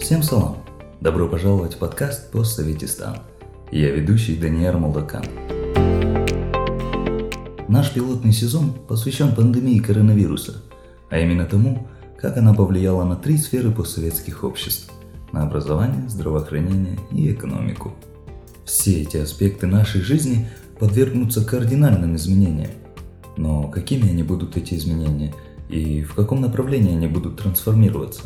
Всем салам! Добро пожаловать в подкаст «Постсоветистан». Я ведущий Даниэр Молдакан. Наш пилотный сезон посвящен пандемии коронавируса, а именно тому, как она повлияла на три сферы постсоветских обществ – на образование, здравоохранение и экономику. Все эти аспекты нашей жизни подвергнутся кардинальным изменениям. Но какими они будут эти изменения и в каком направлении они будут трансформироваться?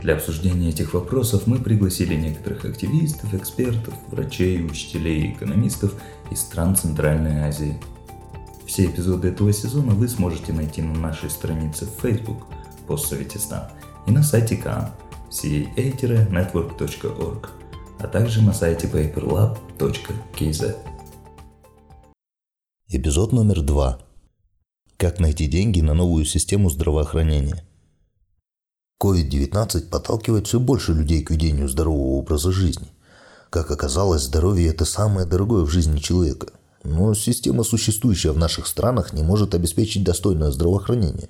Для обсуждения этих вопросов мы пригласили некоторых активистов, экспертов, врачей, учителей экономистов из стран Центральной Азии. Все эпизоды этого сезона вы сможете найти на нашей странице в Facebook «Постсоветистан» и на сайте КАН ca-network.org, а также на сайте paperlab.kz. Эпизод номер два. Как найти деньги на новую систему здравоохранения – COVID-19 подталкивает все больше людей к ведению здорового образа жизни. Как оказалось, здоровье – это самое дорогое в жизни человека. Но система, существующая в наших странах, не может обеспечить достойное здравоохранение.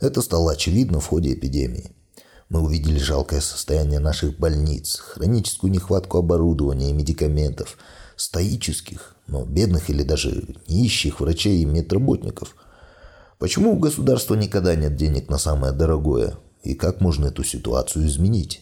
Это стало очевидно в ходе эпидемии. Мы увидели жалкое состояние наших больниц, хроническую нехватку оборудования и медикаментов, стоических, но бедных или даже нищих врачей и медработников. Почему у государства никогда нет денег на самое дорогое, и как можно эту ситуацию изменить.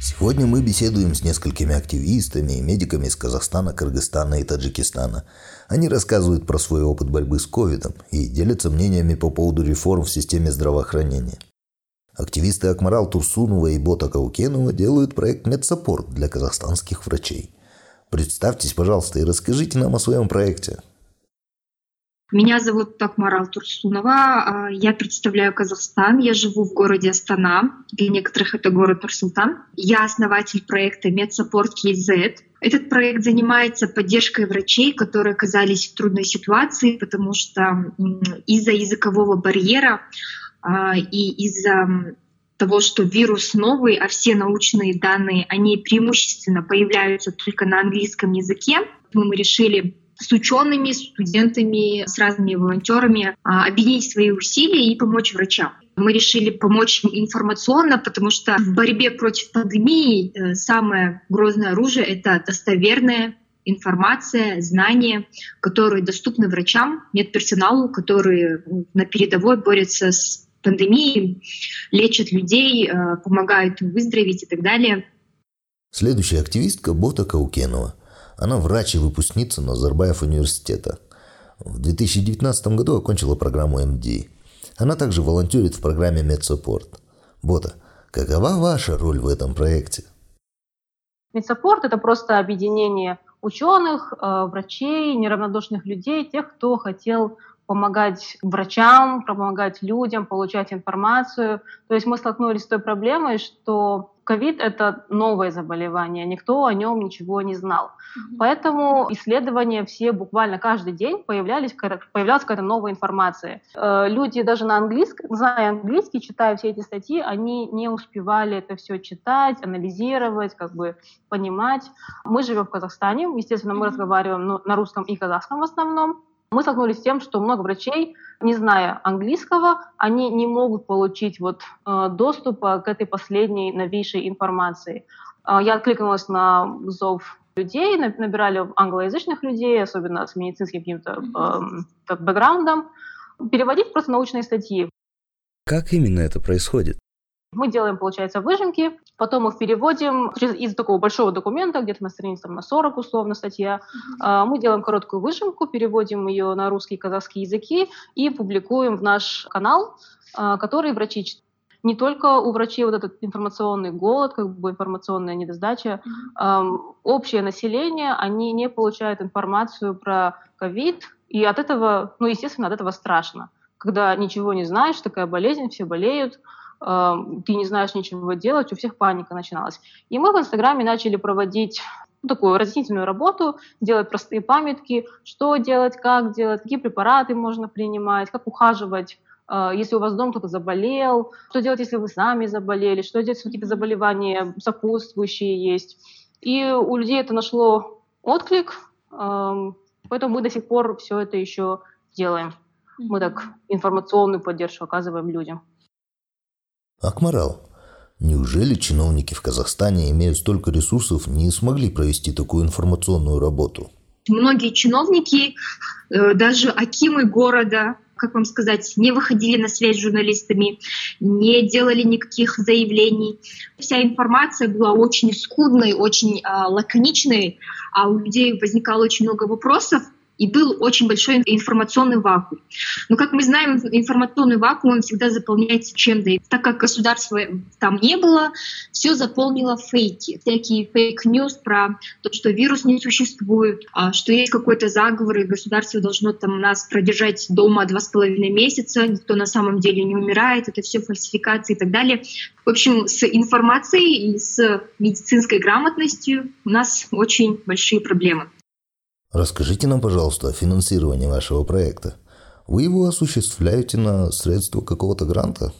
Сегодня мы беседуем с несколькими активистами и медиками из Казахстана, Кыргызстана и Таджикистана. Они рассказывают про свой опыт борьбы с ковидом и делятся мнениями по поводу реформ в системе здравоохранения. Активисты Акмарал Турсунова и Бота Каукенова делают проект «MedSupport» для казахстанских врачей. Представьтесь, пожалуйста, и расскажите нам о своем проекте – меня зовут Акмарал Турсунова. А, я представляю Казахстан. Я живу в городе Астана. Для некоторых это город Нур-Султан. Я основатель проекта MedSupport KZ. Этот проект занимается поддержкой врачей, которые оказались в трудной ситуации, потому что из-за языкового барьера а, и из-за того, что вирус новый, а все научные данные, они преимущественно появляются только на английском языке, мы решили с учеными, студентами, с разными волонтерами а, объединить свои усилия и помочь врачам. Мы решили помочь информационно, потому что в борьбе против пандемии э, самое грозное оружие — это достоверная информация, знания, которые доступны врачам, медперсоналу, которые на передовой борются с пандемией, лечат людей, э, помогают им выздороветь и так далее. Следующая активистка Бота Каукенова. Она врач и выпускница Назарбаев университета. В 2019 году окончила программу MD. Она также волонтерит в программе MedSupport. Бота, какова ваша роль в этом проекте? MedSupport – это просто объединение ученых, э, врачей, неравнодушных людей, тех, кто хотел помогать врачам, помогать людям, получать информацию. То есть мы столкнулись с той проблемой, что ковид – это новое заболевание, никто о нем ничего не знал. Mm-hmm. Поэтому исследования все буквально каждый день появлялись, появлялась какая-то новая информация. Э, люди даже на английском, зная английский, читая все эти статьи, они не успевали это все читать, анализировать, как бы понимать. Мы живем в Казахстане, естественно, мы mm-hmm. разговариваем ну, на русском и казахском в основном. Мы столкнулись с тем, что много врачей, не зная английского, они не могут получить вот, э, доступа к этой последней новейшей информации. Э, я откликнулась на зов людей, набирали англоязычных людей, особенно с медицинским каким-то э, бэкграундом, переводить просто научные статьи. Как именно это происходит? Мы делаем, получается, выжимки, потом их переводим из такого большого документа, где-то на странице там, на 40 условно статья. Mm-hmm. Мы делаем короткую выжимку, переводим ее на русский и казахский языки и публикуем в наш канал, а, который врачи читают не только у врачей вот этот информационный голод, как бы информационная недосдача, mm-hmm. общее население, они не получают информацию про ковид, и от этого, ну, естественно, от этого страшно. Когда ничего не знаешь, такая болезнь, все болеют, ты не знаешь ничего делать, у всех паника начиналась. И мы в Инстаграме начали проводить ну, такую разъяснительную работу, делать простые памятки, что делать, как делать, какие препараты можно принимать, как ухаживать э, если у вас дома кто-то заболел, что делать, если вы сами заболели, что делать, если какие-то заболевания сопутствующие есть. И у людей это нашло отклик, эм, поэтому мы до сих пор все это еще делаем. Мы так информационную поддержку оказываем людям. Акмарал, неужели чиновники в Казахстане, имея столько ресурсов, не смогли провести такую информационную работу? Многие чиновники, э, даже акимы города, как вам сказать, не выходили на связь с журналистами, не делали никаких заявлений. Вся информация была очень скудной, очень э, лаконичной, а у людей возникало очень много вопросов, и был очень большой информационный вакуум. Но, как мы знаем, информационный вакуум он всегда заполняется чем-то. И так как государства там не было, все заполнили фейки. Всякие fake news про то, что вирус не существует, а что есть какой-то заговор, и государство должно там нас продержать дома два с половиной месяца, никто на самом деле не умирает, это все фальсификации и так далее. В общем, с информацией и с медицинской грамотностью у нас очень большие проблемы. Расскажите нам, пожалуйста, о финансировании вашего проекта. Вы его осуществляете на средства какого-то гранта?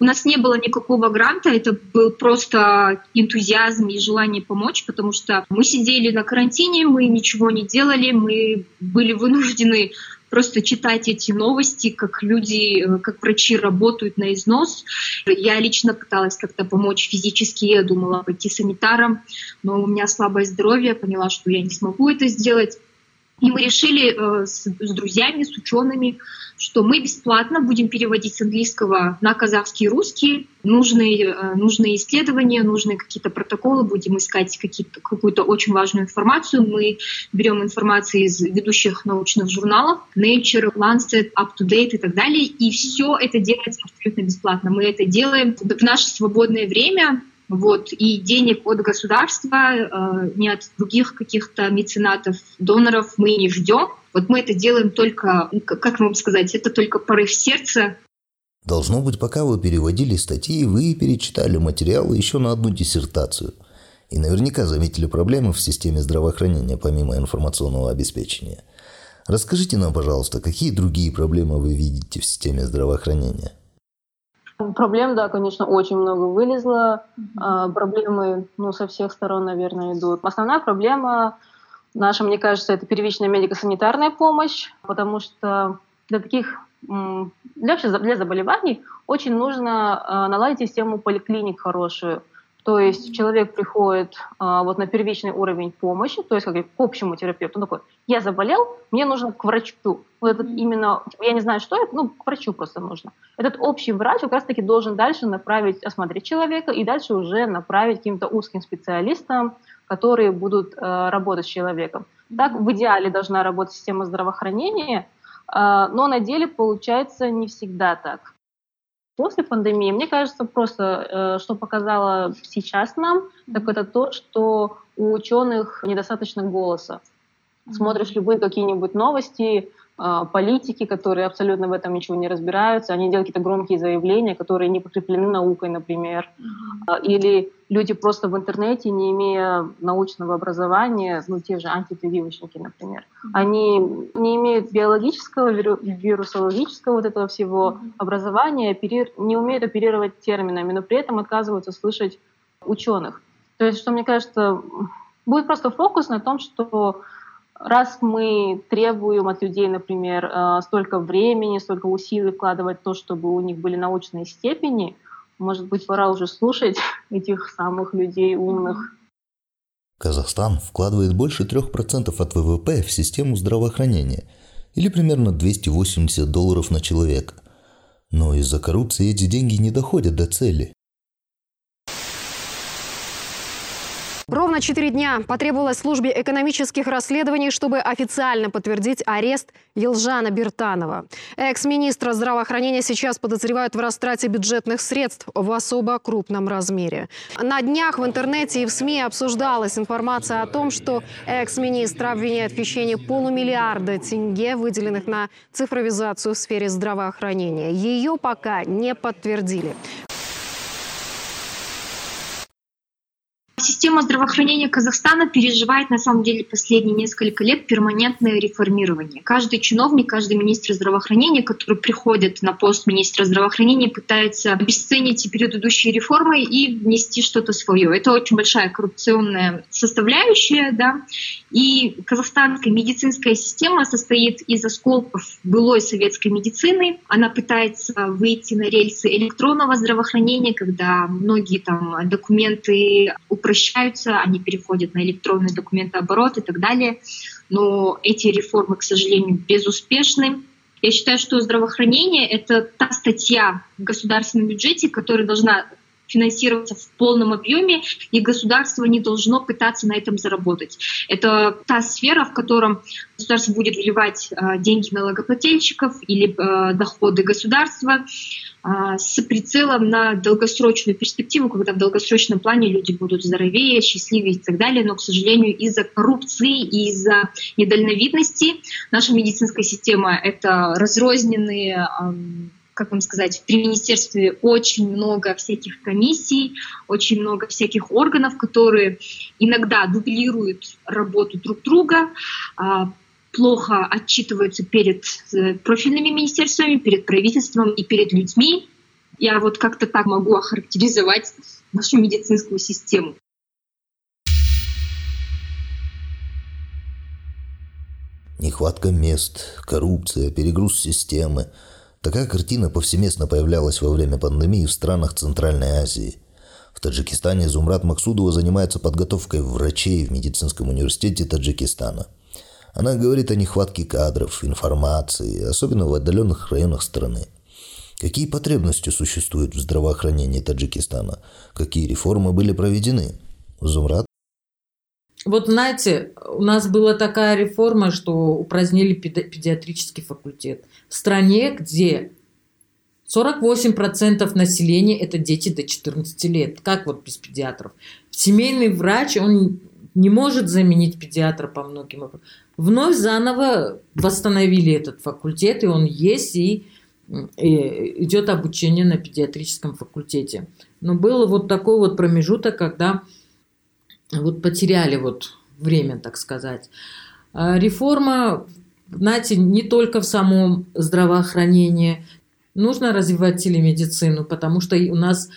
У нас не было никакого гранта, это был просто энтузиазм и желание помочь, потому что мы сидели на карантине, мы ничего не делали, мы были вынуждены просто читать эти новости, как люди, э, как врачи работают на износ. Я лично пыталась как-то помочь физически, я думала пойти санитаром, но у меня слабое здоровье, поняла, что я не смогу это сделать. И мы решили э, с, с друзьями, с учеными, что мы бесплатно будем переводить с английского на казахский и русский. Нужные, э, нужные исследования, нужные какие-то протоколы, будем искать какую-то очень важную информацию. Мы берем информацию из ведущих научных журналов Nature, Lancet, Up to Date и так далее. И все это делается абсолютно бесплатно. Мы это делаем в наше свободное время, вот, и денег от государства, э, не от других каких-то меценатов, доноров мы не ждем. Вот мы это делаем только, как вам сказать, это только порыв сердца. Должно быть, пока вы переводили статьи, вы перечитали материалы еще на одну диссертацию. И наверняка заметили проблемы в системе здравоохранения помимо информационного обеспечения. Расскажите нам, пожалуйста, какие другие проблемы вы видите в системе здравоохранения? Проблем, да, конечно, очень много вылезло. Mm-hmm. Проблемы, ну, со всех сторон, наверное, идут. Основная проблема наша, мне кажется, это первичная медико-санитарная помощь, потому что для таких для, для заболеваний очень нужно а, наладить систему поликлиник хорошую. То есть человек приходит а, вот на первичный уровень помощи, то есть как к общему терапевту. Он такой, я заболел, мне нужно к врачу. Вот этот именно, я не знаю, что это, ну, к врачу просто нужно. Этот общий врач как раз-таки должен дальше направить, осмотреть человека и дальше уже направить каким-то узким специалистам, которые будут э, работать с человеком. Так в идеале должна работать система здравоохранения, э, но на деле получается не всегда так после пандемии, мне кажется, просто, э, что показало сейчас нам, так это то, что у ученых недостаточно голоса. Смотришь любые какие-нибудь новости, политики, которые абсолютно в этом ничего не разбираются, они делают какие-то громкие заявления, которые не подкреплены наукой, например. Mm-hmm. Или люди просто в интернете, не имея научного образования, ну, те же антипрививочники, например, mm-hmm. они не имеют биологического, вирусологического вот этого всего mm-hmm. образования, оперир... не умеют оперировать терминами, но при этом отказываются слышать ученых. То есть, что мне кажется, будет просто фокус на том, что раз мы требуем от людей, например, э, столько времени, столько усилий вкладывать в то, чтобы у них были научные степени, может быть, пора уже слушать этих самых людей умных. Казахстан вкладывает больше 3% от ВВП в систему здравоохранения, или примерно 280 долларов на человека. Но из-за коррупции эти деньги не доходят до цели. Ровно четыре дня потребовалось службе экономических расследований, чтобы официально подтвердить арест Елжана Бертанова. Экс-министра здравоохранения сейчас подозревают в растрате бюджетных средств в особо крупном размере. На днях в интернете и в СМИ обсуждалась информация о том, что экс-министр обвиняет в хищении полумиллиарда тенге, выделенных на цифровизацию в сфере здравоохранения. Ее пока не подтвердили. Система здравоохранения Казахстана переживает на самом деле последние несколько лет перманентное реформирование. Каждый чиновник, каждый министр здравоохранения, который приходит на пост министра здравоохранения, пытается обесценить предыдущие реформы и внести что-то свое. Это очень большая коррупционная составляющая, да. И казахстанская медицинская система состоит из осколков былой советской медицины. Она пытается выйти на рельсы электронного здравоохранения, когда многие там документы упрощаются, они переходят на электронный документооборот и так далее. Но эти реформы, к сожалению, безуспешны. Я считаю, что здравоохранение — это та статья в государственном бюджете, которая должна финансироваться в полном объеме, и государство не должно пытаться на этом заработать. Это та сфера, в котором государство будет вливать э, деньги налогоплательщиков или э, доходы государства с прицелом на долгосрочную перспективу, когда в долгосрочном плане люди будут здоровее, счастливее и так далее. Но, к сожалению, из-за коррупции и из-за недальновидности наша медицинская система — это разрозненные как вам сказать, при министерстве очень много всяких комиссий, очень много всяких органов, которые иногда дублируют работу друг друга, а, плохо отчитываются перед э, профильными министерствами, перед правительством и перед людьми. Я вот как-то так могу охарактеризовать нашу медицинскую систему. Нехватка мест, коррупция, перегруз системы – Такая картина повсеместно появлялась во время пандемии в странах Центральной Азии. В Таджикистане Зумрат Максудова занимается подготовкой врачей в медицинском университете Таджикистана. Она говорит о нехватке кадров, информации, особенно в отдаленных районах страны. Какие потребности существуют в здравоохранении Таджикистана? Какие реформы были проведены? Зумрат? Вот знаете, у нас была такая реформа, что упразднили педиатрический факультет. В стране, где 48% населения – это дети до 14 лет. Как вот без педиатров? Семейный врач, он не может заменить педиатра по многим вопросам. Вновь заново восстановили этот факультет, и он есть, и, и идет обучение на педиатрическом факультете. Но был вот такой вот промежуток, когда вот потеряли вот время, так сказать. А реформа, знаете, не только в самом здравоохранении. Нужно развивать телемедицину, потому что у нас,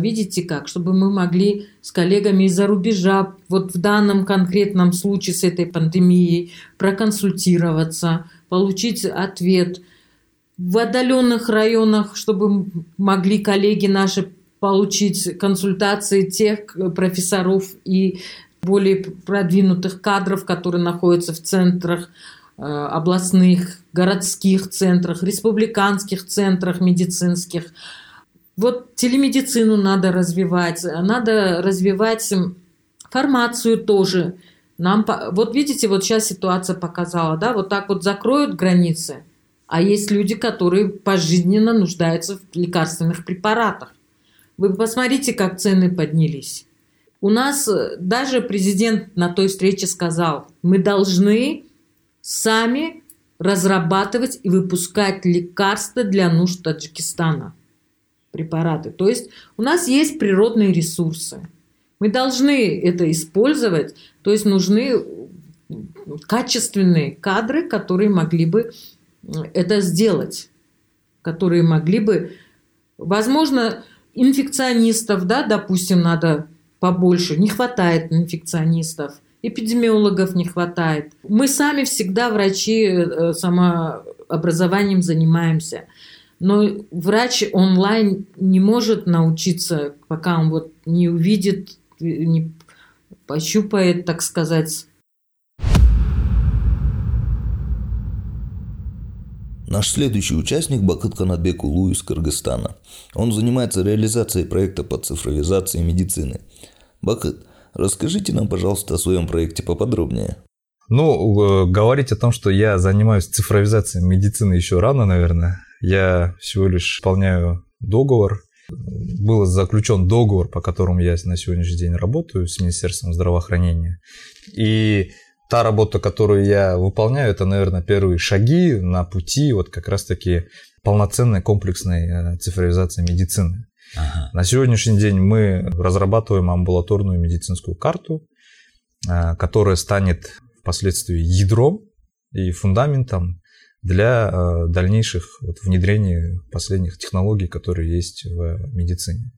видите как, чтобы мы могли с коллегами из-за рубежа, вот в данном конкретном случае с этой пандемией, проконсультироваться, получить ответ. В отдаленных районах, чтобы могли коллеги наши получить консультации тех профессоров и более продвинутых кадров, которые находятся в центрах э, областных, городских центрах, республиканских центрах медицинских. Вот телемедицину надо развивать, надо развивать формацию тоже. Нам, вот видите, вот сейчас ситуация показала, да, вот так вот закроют границы, а есть люди, которые пожизненно нуждаются в лекарственных препаратах. Вы посмотрите, как цены поднялись. У нас э, даже президент на той встрече сказал, мы должны сами разрабатывать и выпускать лекарства для нужд Таджикистана, препараты. То есть у нас есть природные ресурсы. Мы должны это использовать, то есть нужны качественные кадры, которые могли бы э, это сделать, которые могли бы, возможно, инфекционистов, да, допустим, надо побольше, не хватает инфекционистов, эпидемиологов не хватает. Мы сами всегда врачи э, самообразованием занимаемся. Но врач онлайн не может научиться, пока он вот не увидит, не пощупает, так сказать, Наш следующий участник – Бакыт Канатбек Улу из Кыргызстана. Он занимается реализацией проекта по цифровизации медицины. Бакыт, расскажите нам, пожалуйста, о своем проекте поподробнее. Ну, говорить о том, что я занимаюсь цифровизацией медицины еще рано, наверное. Я всего лишь выполняю договор. Был заключен договор, по которому я на сегодняшний день работаю с Министерством здравоохранения. И та работа, которую я выполняю, это, наверное, первые шаги на пути вот как раз-таки полноценной комплексной э, цифровизации медицины. Ага. На сегодняшний день мы разрабатываем амбулаторную медицинскую карту, э, которая станет впоследствии ядром и фундаментом для э, дальнейших вот, внедрений последних технологий, которые есть в медицине.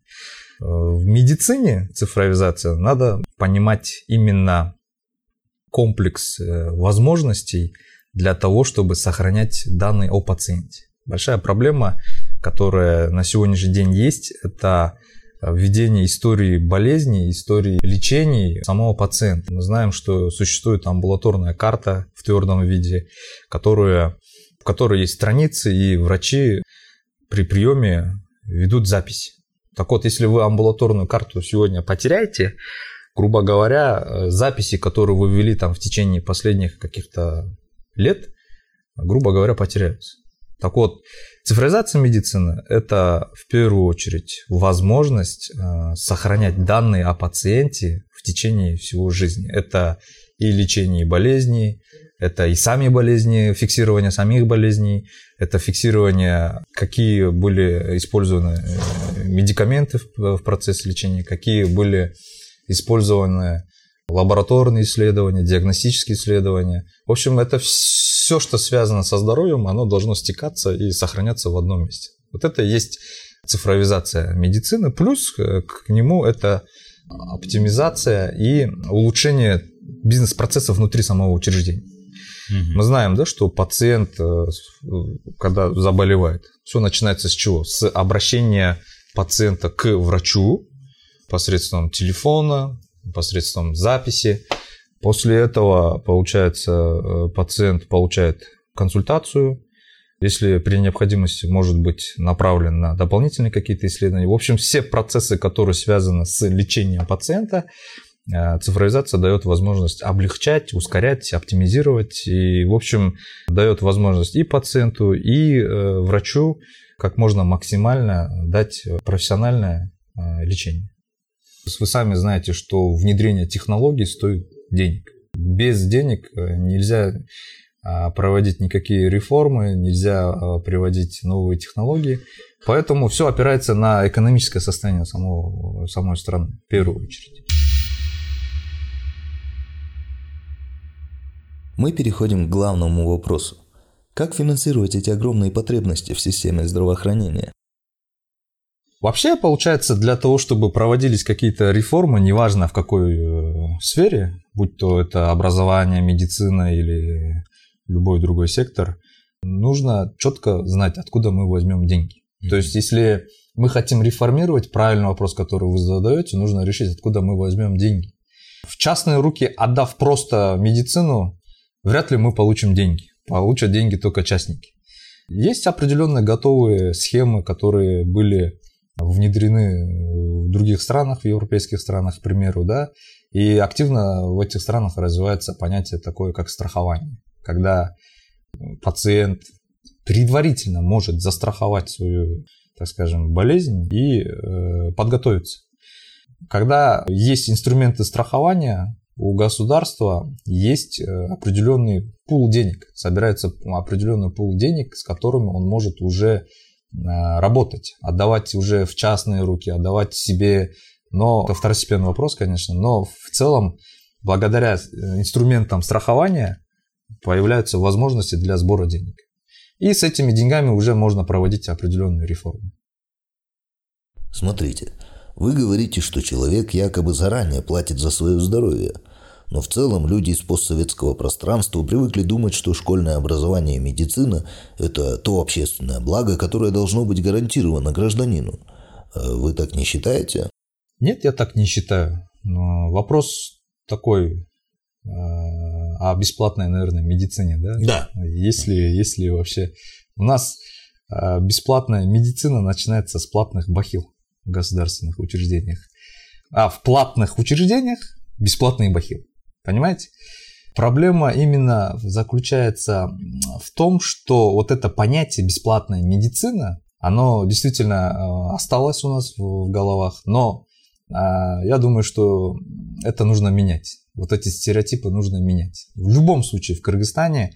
В медицине цифровизация надо понимать именно комплекс возможностей для того, чтобы сохранять данные о пациенте. Большая проблема, которая на сегодняшний день есть, это введение истории болезни, истории лечений самого пациента. Мы знаем, что существует амбулаторная карта в твердом виде, которая, которой есть страницы, и врачи при приеме ведут запись. Так вот, если вы амбулаторную карту сегодня потеряете, грубо говоря, записи, которые вы ввели там в течение последних каких-то лет, грубо говоря, потеряются. Так вот, цифровизация медицины – это в первую очередь возможность э, сохранять данные о пациенте в течение всего жизни. Это и лечение болезней, это и сами болезни, фиксирование самих болезней, это фиксирование, какие были использованы э, медикаменты в процессе лечения, какие были использованы лабораторные исследования, диагностические исследования. В общем, это все, что связано со здоровьем, оно должно стекаться и сохраняться в одном месте. Вот это и есть цифровизация медицины. Плюс э, к нему это оптимизация и улучшение бизнес-процессов внутри самого учреждения. Угу. Мы знаем, да, что пациент, э, когда заболевает, все начинается с чего? С обращения пациента к врачу посредством телефона, посредством записи. После этого, получается, э, пациент получает консультацию, если при необходимости может быть направлен на дополнительные какие-то исследования. В общем, все процессы, которые связаны с лечением пациента, э, цифровизация дает возможность облегчать, ускорять, оптимизировать и, в общем, дает возможность и пациенту, и э, врачу как можно максимально дать профессиональное лечение. Вы сами знаете, что внедрение технологий стоит денег. Без денег э, нельзя а, проводить никакие реформы, нельзя а, приводить новые технологии. Поэтому все опирается на экономическое состояние самого, самой страны в первую очередь. Мы переходим к главному вопросу. Как финансировать эти огромные потребности в системе здравоохранения? Вообще, получается, для того, чтобы проводились какие-то реформы, неважно в какой э, сфере, будь то это образование, медицина или любой другой сектор, нужно четко знать, откуда мы возьмем деньги. Mm-hmm. То есть, если мы хотим реформировать, правильный вопрос, который вы задаете, нужно решить, откуда мы возьмем деньги. В частные руки, отдав просто медицину, вряд ли мы получим деньги. Получат деньги только частники. Есть определенные готовые схемы, которые были внедрены в других странах, в европейских странах, к примеру, да, и активно в этих странах развивается понятие такое, как страхование, когда пациент предварительно может застраховать свою, так скажем, болезнь и э, подготовиться. Когда есть инструменты страхования, у государства есть э, определенный пул денег, собирается определенный пул денег, с которыми он может уже Э, работать, отдавать уже в частные руки, отдавать себе. Но это второстепенный вопрос, конечно, но в целом благодаря э, инструментам страхования появляются возможности для сбора денег. И с этими деньгами уже можно проводить определенные реформы. Смотрите, вы говорите, что человек якобы заранее платит за свое здоровье – но в целом люди из постсоветского пространства привыкли думать, что школьное образование и медицина – это то общественное благо, которое должно быть гарантировано гражданину. А вы так не считаете? Нет, я так не считаю. Но вопрос такой э, о бесплатной, наверное, медицине, да? Да. Если, если вообще... У нас э, бесплатная медицина начинается с платных бахил государственных учреждениях. А в платных учреждениях бесплатные бахил. Понимаете? Проблема именно заключается в том, что вот это понятие бесплатная медицина, оно действительно э, осталось у нас в головах, но э, я думаю, что это нужно менять. Вот эти стереотипы нужно менять. В любом случае в Кыргызстане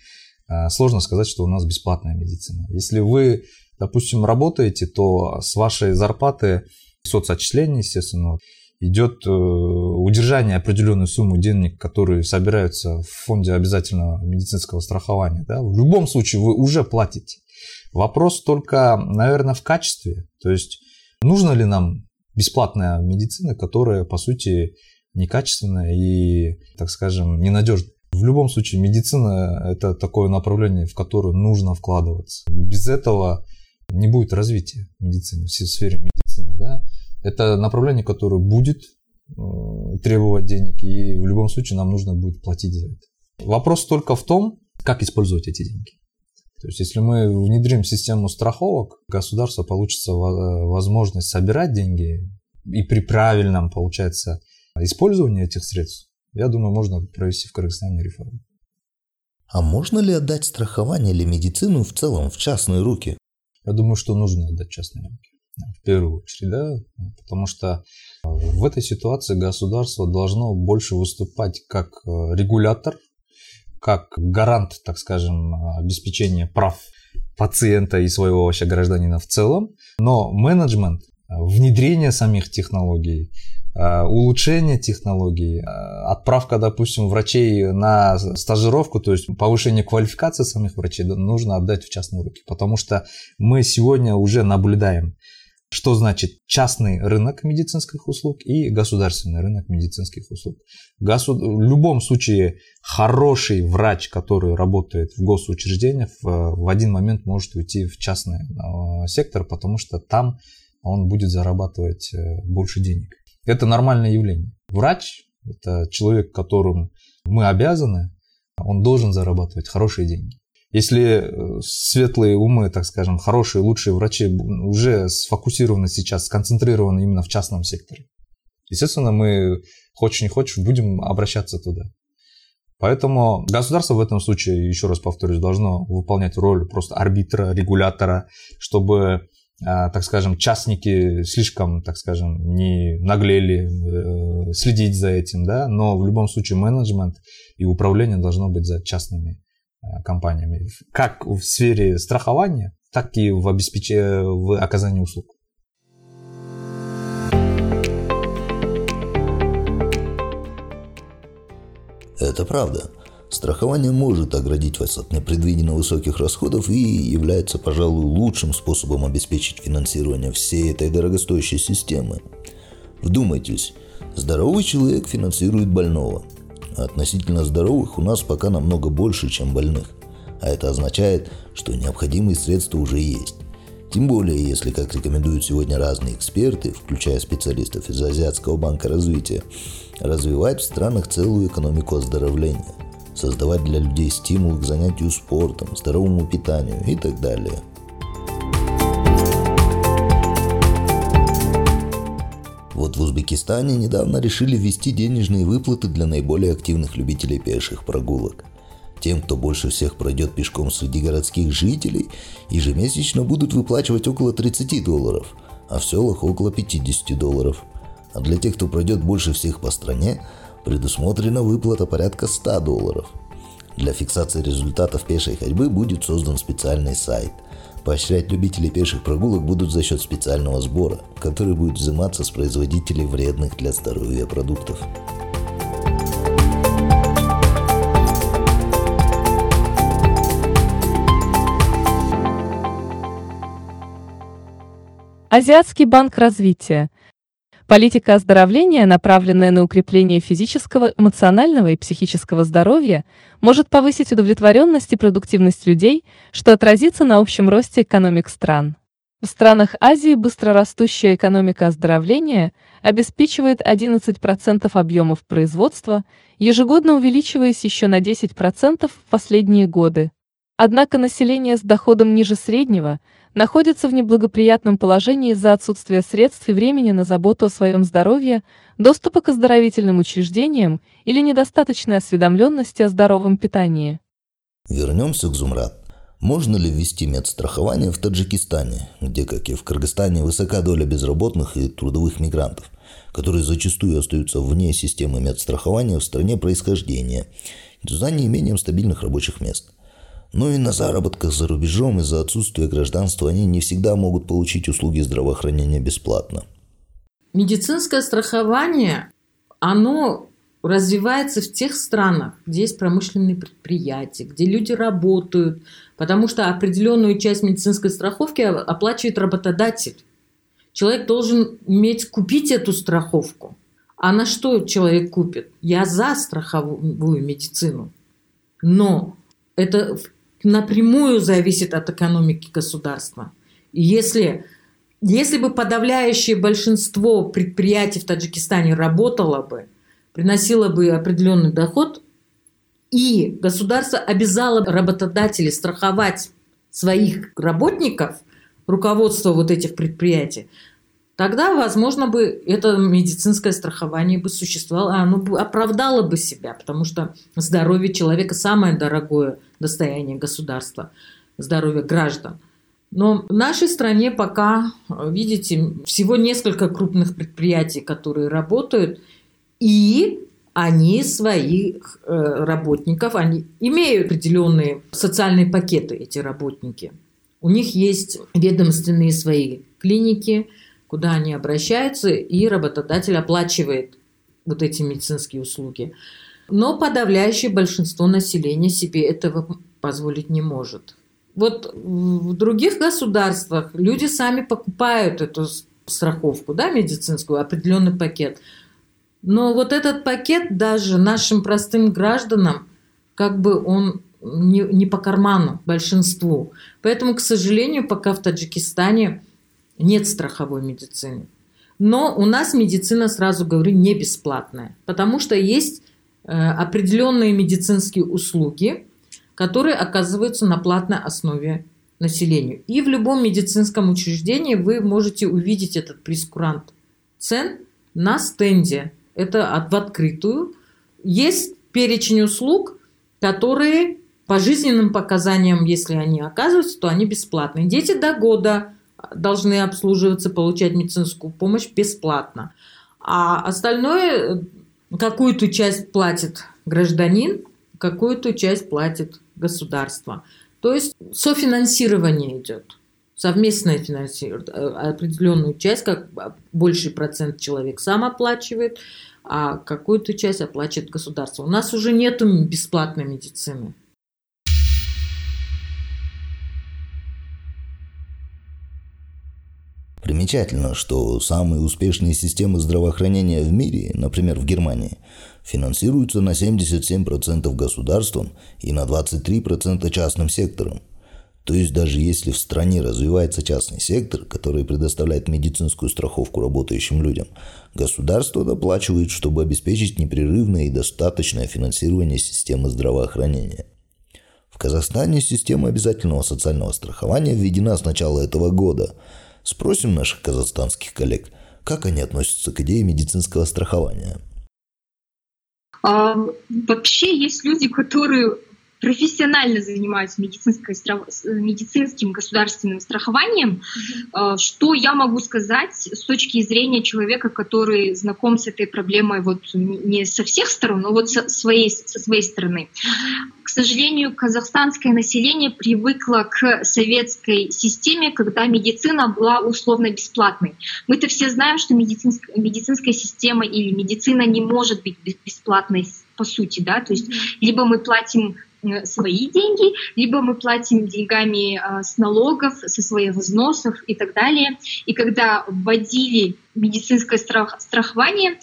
э, сложно сказать, что у нас бесплатная медицина. Если вы, допустим, работаете, то с вашей зарплаты соцотчисления, естественно, идет э, удержание определенной суммы денег, которые собираются в фонде обязательного медицинского страхования. Да? В любом случае вы уже платите. Вопрос только, наверное, в качестве. То есть нужно ли нам бесплатная медицина, которая, по сути, некачественная и, так скажем, ненадежная. В любом случае, медицина – это такое направление, в которое нужно вкладываться. Без этого не будет развития медицины, в сфере медицины. Да? Это направление, которое будет э, требовать денег, и в любом случае нам нужно будет платить за это. Вопрос только в том, как использовать эти деньги. То есть, если мы внедрим систему страховок, государство получится возможность собирать деньги, и при правильном, получается, использовании этих средств, я думаю, можно провести в Кыргызстане реформу. А можно ли отдать страхование или медицину в целом в частные руки? Я думаю, что нужно отдать частные руки. В первую очередь, да, потому что в этой ситуации государство должно больше выступать как э, регулятор, как гарант, так скажем, обеспечения прав пациента и своего вообще гражданина в целом, но менеджмент, внедрение самих технологий, Э, улучшение технологий, э, отправка, допустим, врачей на стажировку, то есть повышение квалификации самих врачей нужно отдать в частные руки, потому что мы сегодня уже наблюдаем, что значит частный рынок медицинских услуг и государственный рынок медицинских услуг. Госу... В любом случае хороший врач, который работает в госучреждениях, в, в один момент может уйти в частный э, сектор, потому что там он будет зарабатывать больше денег. Это нормальное явление. Врач – это человек, которым мы обязаны, он должен зарабатывать хорошие деньги. Если э, светлые умы, так скажем, хорошие, лучшие врачи уже сфокусированы сейчас, сконцентрированы именно в частном секторе, естественно, мы, хочешь не хочешь, будем обращаться туда. Поэтому государство в этом случае, еще раз повторюсь, должно выполнять роль просто арбитра, регулятора, чтобы так скажем, частники слишком, так скажем, не наглели э, следить за этим, да, но в любом случае менеджмент и управление должно быть за частными а, компаниями, как в сфере страхования, так и в, обеспечении, в оказании услуг. Это правда. Страхование может оградить вас от непредвиденно высоких расходов и является, пожалуй, лучшим способом обеспечить финансирование всей этой дорогостоящей системы. Вдумайтесь, здоровый человек финансирует больного. А относительно здоровых у нас пока намного больше, чем больных. А это означает, что необходимые средства уже есть. Тем более, если, как рекомендуют сегодня разные эксперты, включая специалистов из Азиатского банка развития, развивать в странах целую экономику оздоровления – создавать для людей стимул к занятию спортом, здоровому питанию и так далее. Вот в Узбекистане недавно решили ввести денежные выплаты для наиболее активных любителей пеших прогулок. Тем, кто больше всех пройдет пешком среди городских жителей, ежемесячно будут выплачивать около 30 долларов, а в селах около 50 долларов. А для тех, кто пройдет больше всех по стране, предусмотрена выплата порядка 100 долларов. Для фиксации результатов пешей ходьбы будет создан специальный сайт. Поощрять любителей пеших прогулок будут за счет специального сбора, который будет взиматься с производителей вредных для здоровья продуктов. Азиатский банк развития – Политика оздоровления, направленная на укрепление физического, эмоционального и психического здоровья, может повысить удовлетворенность и продуктивность людей, что отразится на общем росте экономик стран. В странах Азии быстрорастущая экономика оздоровления обеспечивает 11% объемов производства, ежегодно увеличиваясь еще на 10% в последние годы. Однако население с доходом ниже среднего – находится в неблагоприятном положении из-за отсутствия средств и времени на заботу о своем здоровье, доступа к оздоровительным учреждениям или недостаточной осведомленности о здоровом питании. Вернемся к Зумрад. Можно ли ввести медстрахование в Таджикистане, где, как и в Кыргызстане, высока доля безработных и трудовых мигрантов, которые зачастую остаются вне системы медстрахования в стране происхождения, за неимением стабильных рабочих мест – но и на заработках за рубежом из-за отсутствия гражданства они не всегда могут получить услуги здравоохранения бесплатно. медицинское страхование, оно развивается в тех странах, где есть промышленные предприятия, где люди работают, потому что определенную часть медицинской страховки оплачивает работодатель. Человек должен уметь купить эту страховку. А на что человек купит? Я за страховую медицину. Но это напрямую зависит от экономики государства. И если, если бы подавляющее большинство предприятий в Таджикистане работало бы, приносило бы определенный доход, и государство обязало работодателей страховать своих работников, руководство вот этих предприятий, тогда, возможно, бы это медицинское страхование бы существовало, оно бы оправдало бы себя, потому что здоровье человека самое дорогое достояние государства, здоровье граждан. Но в нашей стране пока, видите, всего несколько крупных предприятий, которые работают, и они своих э, работников, они имеют определенные социальные пакеты, эти работники. У них есть ведомственные свои клиники, куда они обращаются, и работодатель оплачивает вот эти медицинские услуги. Но подавляющее большинство населения себе этого позволить не может. Вот в других государствах люди сами покупают эту страховку, да, медицинскую, определенный пакет. Но вот этот пакет даже нашим простым гражданам, как бы он не, не по карману большинству. Поэтому, к сожалению, пока в Таджикистане нет страховой медицины. Но у нас медицина, сразу говорю, не бесплатная, потому что есть определенные медицинские услуги, которые оказываются на платной основе населению. И в любом медицинском учреждении вы можете увидеть этот прескурант цен на стенде это в открытую. Есть перечень услуг, которые по жизненным показаниям, если они оказываются, то они бесплатные. Дети до года должны обслуживаться, получать медицинскую помощь бесплатно. А остальное, какую-то часть платит гражданин, какую-то часть платит государство. То есть софинансирование идет совместное финансирование, э, определенную часть, как больший процент человек сам оплачивает, а какую-то часть оплачивает государство. У нас уже нет бесплатной медицины. Примечательно, что самые успешные системы здравоохранения в мире, например, в Германии, финансируются на 77% государством и на 23% частным сектором. То есть даже если в стране развивается частный сектор, который предоставляет медицинскую страховку работающим людям, государство доплачивает, чтобы обеспечить непрерывное и достаточное финансирование системы здравоохранения. В Казахстане система обязательного социального страхования введена с начала этого года. Спросим наших казахстанских коллег, как они относятся к идее медицинского страхования. А, вообще есть люди, которые профессионально занимаются медицинским государственным страхованием. Mm-hmm. Что я могу сказать с точки зрения человека, который знаком с этой проблемой вот не со всех сторон, но вот со своей, со своей стороны? Mm-hmm. К сожалению, казахстанское население привыкло к советской системе, когда медицина была условно бесплатной. Мы-то все знаем, что медицинская, медицинская система или медицина не может быть бесплатной по сути, да, то есть либо мы платим Э, свои деньги, либо мы платим деньгами э, с налогов, со своих взносов и так далее. И когда вводили медицинское страх, страхование,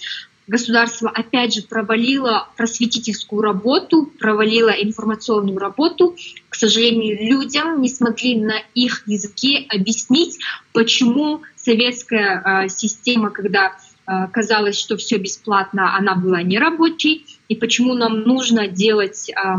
государство опять же провалило просветительскую работу, провалило информационную работу. К сожалению, людям не смогли на их языке объяснить, почему советская э, система, когда казалось, что все бесплатно, она была нерабочей, и почему нам нужно делать Э,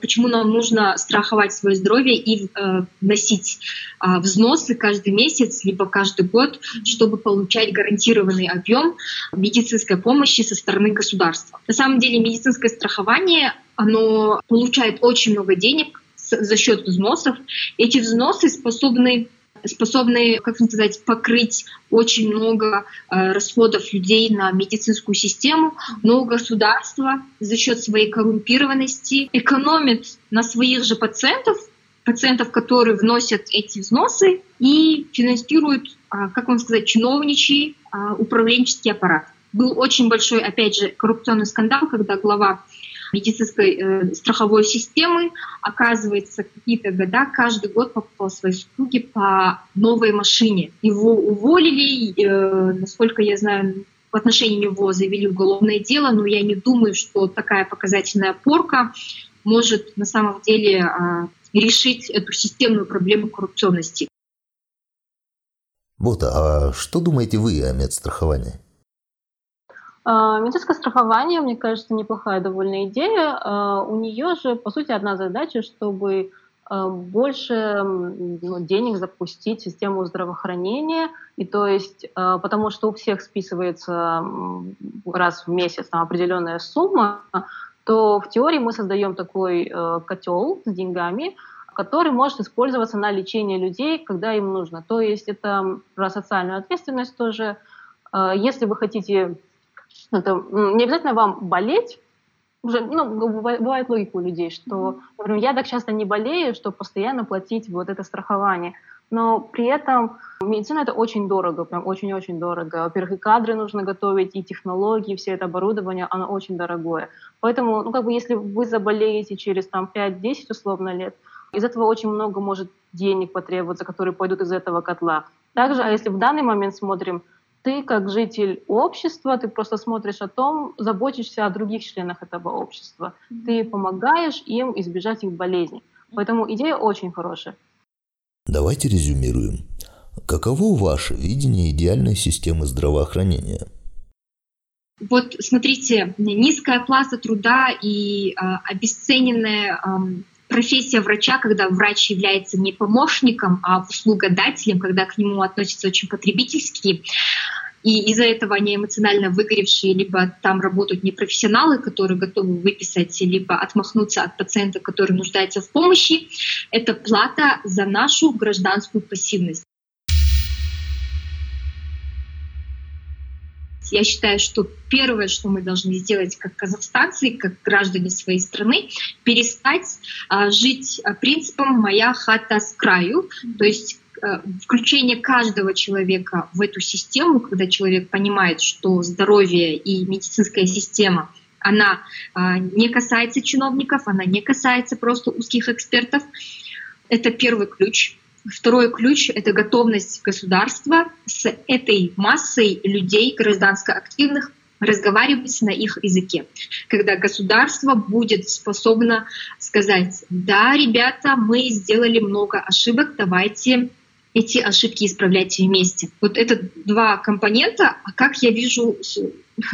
почему нам нужно страховать свое здоровье и э, вносить а, взносы каждый месяц, либо каждый год, чтобы получать гарантированный объем медицинской помощи со стороны государства. На самом деле медицинское страхование, оно получает очень много денег за счет взносов. Эти взносы способны способны, как сказать, покрыть очень много э, расходов людей на медицинскую систему, но государство за счет своей коррумпированности экономит на своих же пациентов, пациентов, которые вносят эти взносы и финансируют как вам сказать, чиновничий управленческий аппарат. Был очень большой, опять же, коррупционный скандал, когда глава медицинской э, страховой системы, оказывается, какие-то года каждый год покупал своей супруге по новой машине. Его уволили, э, насколько я знаю, в отношении него завели уголовное дело, но я не думаю, что такая показательная порка может на самом деле э, решить эту системную проблему коррупционности. Вот, а что думаете вы о медстраховании? А, медицинское страхование, мне кажется, неплохая довольно идея. А, у нее же, по сути, одна задача, чтобы а, больше ну, денег запустить в систему здравоохранения, и то есть, потому что у всех списывается раз в месяц там, определенная сумма, то в теории мы создаем такой котел с деньгами, который может использоваться на лечение людей, когда им нужно. То есть это про социальную ответственность тоже. Если вы хотите это не обязательно вам болеть, уже, ну, бывает логика у людей, что, например, я так часто не болею, что постоянно платить вот это страхование. Но при этом медицина это очень дорого, прям очень-очень дорого. Во-первых, и кадры нужно готовить, и технологии, все это оборудование, оно очень дорогое. Поэтому, ну, как бы, если вы заболеете через там 5-10 условно лет, из этого очень много может денег потребоваться, которые пойдут из этого котла. Также, а если в данный момент смотрим, ты как житель общества, ты просто смотришь о том, заботишься о других членах этого общества. Ты помогаешь им избежать их болезней. Поэтому идея очень хорошая. Давайте резюмируем. Каково ваше видение идеальной системы здравоохранения? Вот смотрите, низкая плата труда и э, обесцененная э, профессия врача, когда врач является не помощником, а услугодателем, когда к нему относятся очень потребительски, и из-за этого они эмоционально выгоревшие, либо там работают непрофессионалы, которые готовы выписать, либо отмахнуться от пациента, который нуждается в помощи. Это плата за нашу гражданскую пассивность. Я считаю, что первое, что мы должны сделать как казахстанцы, как граждане своей страны, перестать а, жить а, принципом «моя хата с краю», то есть а, включение каждого человека в эту систему, когда человек понимает, что здоровье и медицинская система она а, не касается чиновников, она не касается просто узких экспертов. Это первый ключ. Второй ключ — это готовность государства с этой массой людей, гражданско активных, разговаривать на их языке. Когда государство будет способно сказать, да, ребята, мы сделали много ошибок, давайте эти ошибки исправлять вместе. Вот это два компонента. А как я вижу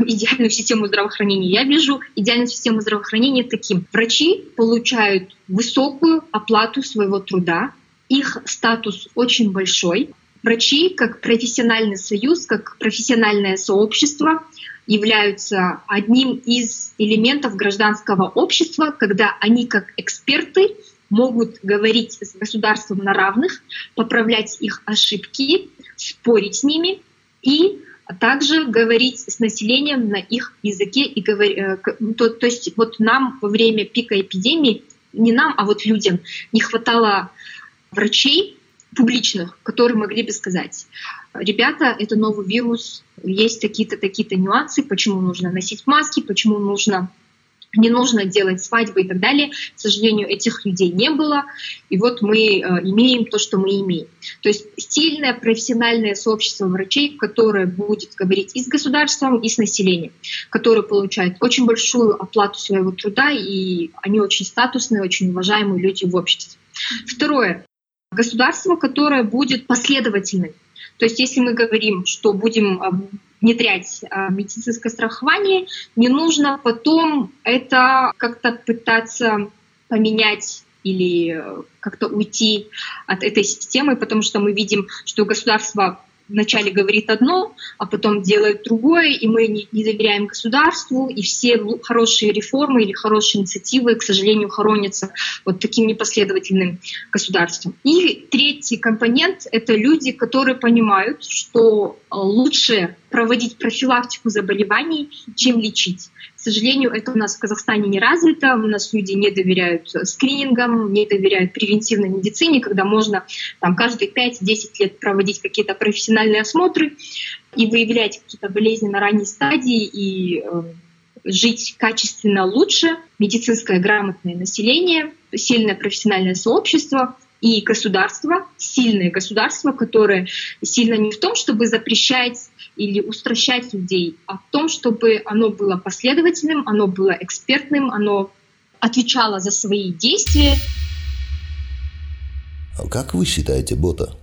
идеальную систему здравоохранения? Я вижу идеальную систему здравоохранения таким. Врачи получают высокую оплату своего труда, их статус очень большой. Врачи, как профессиональный союз, как профессиональное сообщество, являются одним из элементов гражданского общества, когда они как эксперты могут говорить с государством на равных, поправлять их ошибки, спорить с ними и также говорить с населением на их языке и говорить, э, то, то есть вот нам во время пика эпидемии не нам, а вот людям не хватало врачей публичных, которые могли бы сказать, ребята, это новый вирус, есть такие-то, такие-то нюансы, почему нужно носить маски, почему нужно не нужно делать свадьбы и так далее. К сожалению, этих людей не было. И вот мы э, имеем то, что мы имеем. То есть сильное профессиональное сообщество врачей, которое будет говорить и с государством, и с населением, которое получает очень большую оплату своего труда, и они очень статусные, очень уважаемые люди в обществе. Второе государство, которое будет последовательным. То есть если мы говорим, что будем а, внедрять а, медицинское страхование, не нужно потом это как-то пытаться поменять или э, как-то уйти от этой системы, потому что мы видим, что государство вначале говорит одно, а потом делает другое, и мы не, не доверяем государству, и все хорошие реформы или хорошие инициативы, к сожалению, хоронятся вот таким непоследовательным государством. И третий компонент — это люди, которые понимают, что лучше проводить профилактику заболеваний, чем лечить. Сожалению, это у нас в Казахстане не развито. У нас люди не доверяют скринингам, не доверяют превентивной медицине, когда можно там, каждые 5-10 лет проводить какие-то профессиональные осмотры и выявлять какие-то болезни на ранней стадии и э, жить качественно лучше, медицинское грамотное население, сильное профессиональное сообщество и государство, сильное государство, которое сильно не в том, чтобы запрещать или устращать людей, а в том, чтобы оно было последовательным, оно было экспертным, оно отвечало за свои действия. А как вы считаете, Бота?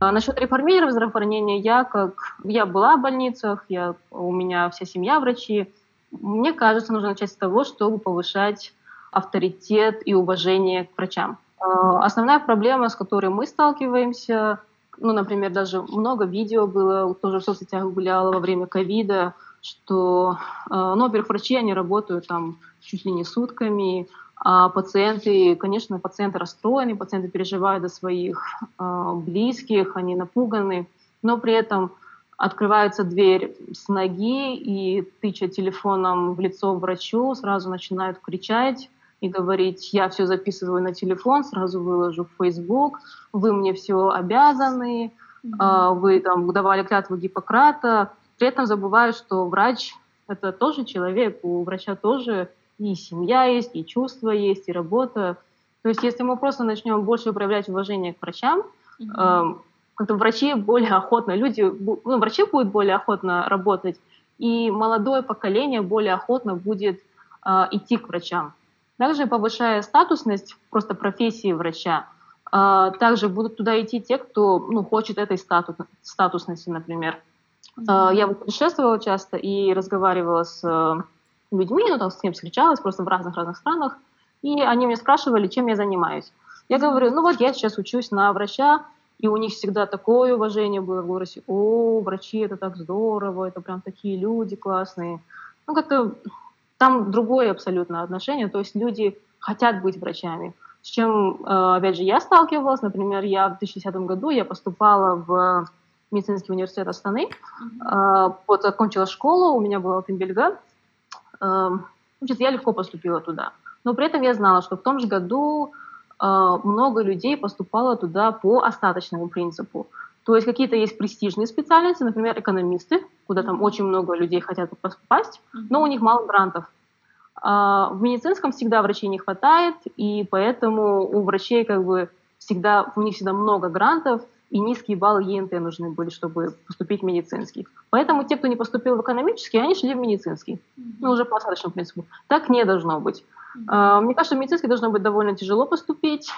А насчет реформирования здравоохранения, я как я была в больницах, я, у меня вся семья врачи. Мне кажется, нужно начать с того, чтобы повышать авторитет и уважение к врачам. А, основная проблема, с которой мы сталкиваемся, ну, например, даже много видео было, тоже в соцсетях гуляло во время ковида, что, а, ну, во-первых, врачи, они работают там чуть ли не сутками, а пациенты, конечно, пациенты расстроены, пациенты переживают за своих э, близких, они напуганы, но при этом открывается дверь с ноги и, тыча телефоном в лицо врачу, сразу начинают кричать и говорить, я все записываю на телефон, сразу выложу в Facebook, вы мне все обязаны, mm-hmm. вы там давали клятву Гиппократа, при этом забываю, что врач — это тоже человек, у врача тоже и семья есть, и чувства есть, и работа. То есть если мы просто начнем больше проявлять уважение к врачам, mm-hmm. э, как-то врачи более охотно, люди, ну, врачи будут более охотно работать, и молодое поколение более охотно будет э, идти к врачам. Также повышая статусность просто профессии врача, э, также будут туда идти те, кто ну, хочет этой статус, статусности, например. Mm-hmm. Э, я путешествовала часто и разговаривала с людьми, ну, там, с кем встречалась, просто в разных-разных странах, и они меня спрашивали, чем я занимаюсь. Я говорю, ну вот я сейчас учусь на врача, и у них всегда такое уважение было в голосе. О, врачи, это так здорово, это прям такие люди классные. Ну, как-то там другое абсолютно отношение, то есть люди хотят быть врачами. С чем, э, опять же, я сталкивалась, например, я в 2010 году я поступала в медицинский университет Астаны, mm-hmm. вот закончила школу, у меня была Тимбельга, Эм, значит, я легко поступила туда. Но при этом я знала, что в том же году э, много людей поступало туда по остаточному принципу. То есть какие-то есть престижные специальности, например, экономисты, куда там очень много людей хотят попасть, но у них мало грантов. А в медицинском всегда врачей не хватает, и поэтому у врачей как бы всегда, у них всегда много грантов, и низкие баллы ЕНТ нужны были, чтобы поступить в медицинский. Поэтому те, кто не поступил в экономический, они шли в медицинский. Mm-hmm. Ну, уже по остаточному принципу. Так не должно быть. Mm-hmm. Мне кажется, в медицинский должно быть довольно тяжело поступить.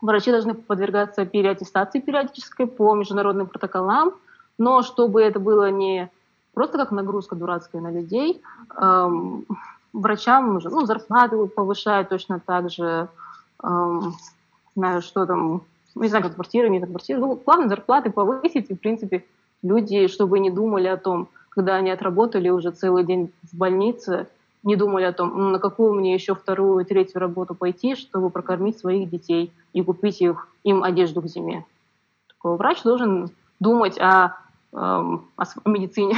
Врачи должны подвергаться переаттестации периодической по международным протоколам, но чтобы это было не просто как нагрузка дурацкая на людей, врачам уже ну, зарплаты повышают точно так же, знаю, что там, не знаю, как квартиры, не как квартиры. Ну, главное, зарплаты повысить, и, в принципе, люди, чтобы не думали о том, когда они отработали уже целый день в больнице, не думали о том, на какую мне еще вторую, третью работу пойти, чтобы прокормить своих детей и купить их, им одежду к зиме. Такой врач должен думать о, эм, о, медицине.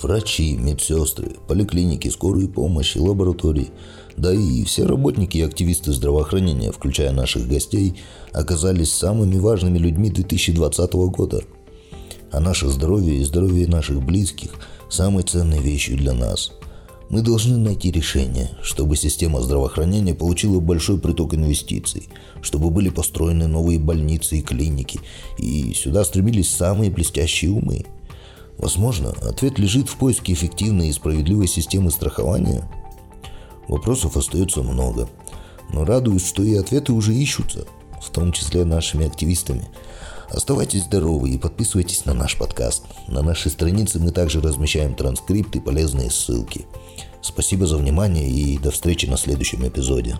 Врачи, медсестры, поликлиники, скорой помощи, лаборатории, да и все работники и активисты здравоохранения, включая наших гостей, оказались самыми важными людьми 2020 года. А наше здоровье и здоровье наших близких – самой ценной вещью для нас. Мы должны найти решение, чтобы система здравоохранения получила большой приток инвестиций, чтобы были построены новые больницы и клиники, и сюда стремились самые блестящие умы – Возможно, ответ лежит в поиске эффективной и справедливой системы страхования. Вопросов остается много, но радуюсь, что и ответы уже ищутся, в том числе нашими активистами. Оставайтесь здоровы и подписывайтесь на наш подкаст. На нашей странице мы также размещаем транскрипты и полезные ссылки. Спасибо за внимание и до встречи на следующем эпизоде.